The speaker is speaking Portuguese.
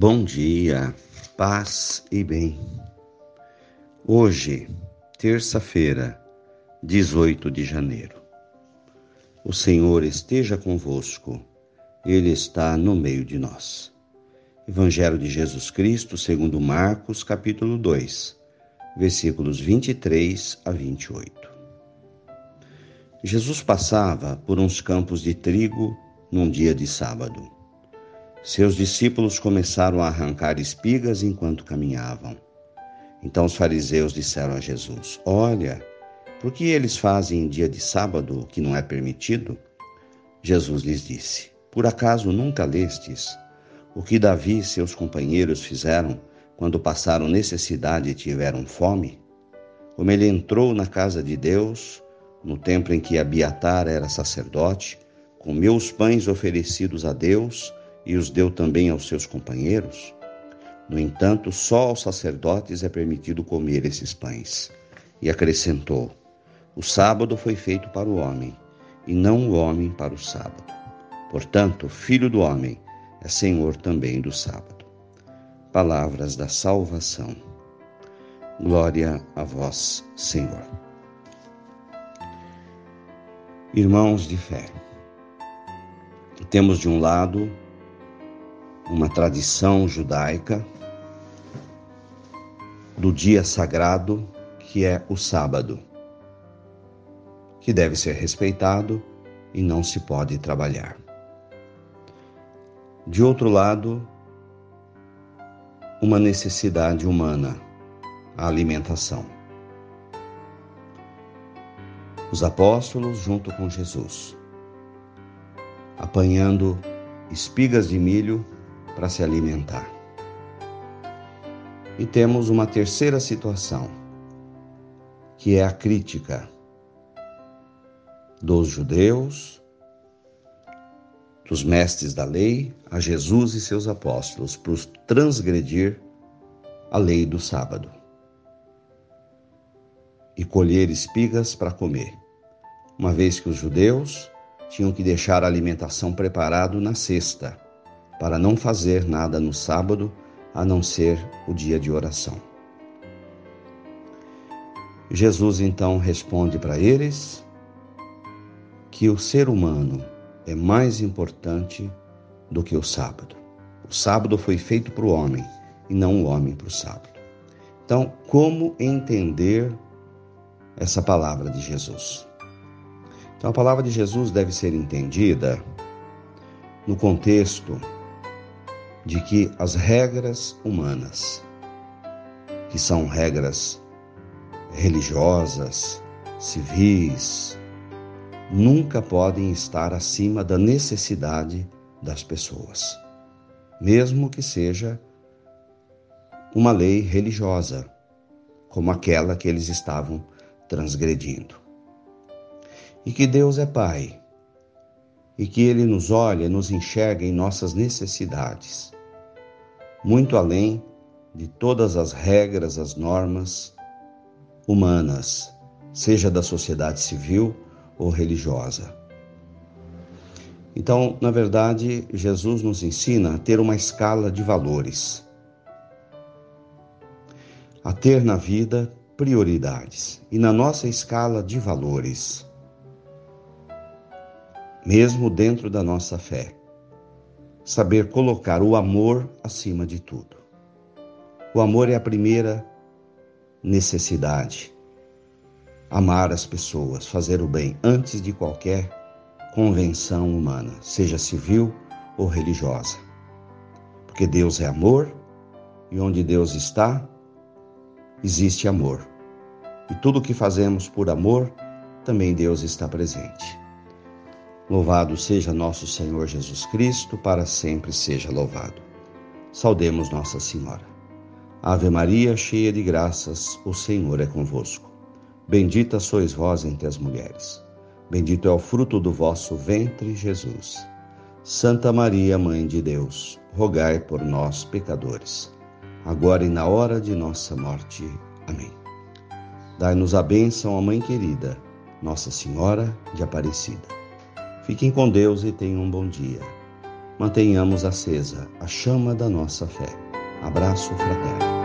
Bom dia, paz e bem. Hoje, terça-feira, 18 de janeiro. O Senhor esteja convosco, Ele está no meio de nós. Evangelho de Jesus Cristo, segundo Marcos, capítulo 2, versículos 23 a 28. Jesus passava por uns campos de trigo num dia de sábado. Seus discípulos começaram a arrancar espigas enquanto caminhavam. Então os fariseus disseram a Jesus: Olha, por que eles fazem em dia de sábado o que não é permitido? Jesus lhes disse: Por acaso nunca lestes o que Davi e seus companheiros fizeram quando passaram necessidade e tiveram fome? Como ele entrou na casa de Deus, no tempo em que Abiatar era sacerdote, comeu os pães oferecidos a Deus e os deu também aos seus companheiros? No entanto, só aos sacerdotes é permitido comer esses pães. E acrescentou: O sábado foi feito para o homem, e não o homem para o sábado. Portanto, o filho do homem é senhor também do sábado. Palavras da salvação. Glória a vós, Senhor. Irmãos de fé, temos de um lado uma tradição judaica do dia sagrado que é o sábado, que deve ser respeitado e não se pode trabalhar. De outro lado, uma necessidade humana, a alimentação. Os apóstolos, junto com Jesus, apanhando espigas de milho para se alimentar. E temos uma terceira situação, que é a crítica dos judeus, dos mestres da lei, a Jesus e seus apóstolos por transgredir a lei do sábado e colher espigas para comer, uma vez que os judeus tinham que deixar a alimentação preparado na sexta para não fazer nada no sábado a não ser o dia de oração. Jesus então responde para eles que o ser humano é mais importante do que o sábado. O sábado foi feito para o homem e não o homem para o sábado. Então, como entender essa palavra de Jesus? Então, a palavra de Jesus deve ser entendida no contexto de que as regras humanas, que são regras religiosas, civis, nunca podem estar acima da necessidade das pessoas, mesmo que seja uma lei religiosa, como aquela que eles estavam transgredindo. E que Deus é Pai e que Ele nos olha, nos enxerga em nossas necessidades, muito além de todas as regras, as normas humanas, seja da sociedade civil ou religiosa. Então, na verdade, Jesus nos ensina a ter uma escala de valores, a ter na vida prioridades. E na nossa escala de valores, mesmo dentro da nossa fé. Saber colocar o amor acima de tudo. O amor é a primeira necessidade. Amar as pessoas, fazer o bem antes de qualquer convenção humana, seja civil ou religiosa. Porque Deus é amor e onde Deus está, existe amor. E tudo o que fazemos por amor, também Deus está presente. Louvado seja nosso Senhor Jesus Cristo, para sempre seja louvado. Saudemos Nossa Senhora. Ave Maria, cheia de graças, o Senhor é convosco. Bendita sois vós entre as mulheres. Bendito é o fruto do vosso ventre, Jesus. Santa Maria, Mãe de Deus, rogai por nós, pecadores, agora e na hora de nossa morte. Amém. Dai-nos a bênção, ó Mãe querida, Nossa Senhora de Aparecida. Fiquem com Deus e tenham um bom dia. mantenhamos acesa a chama da nossa fé. Abraço fraterno.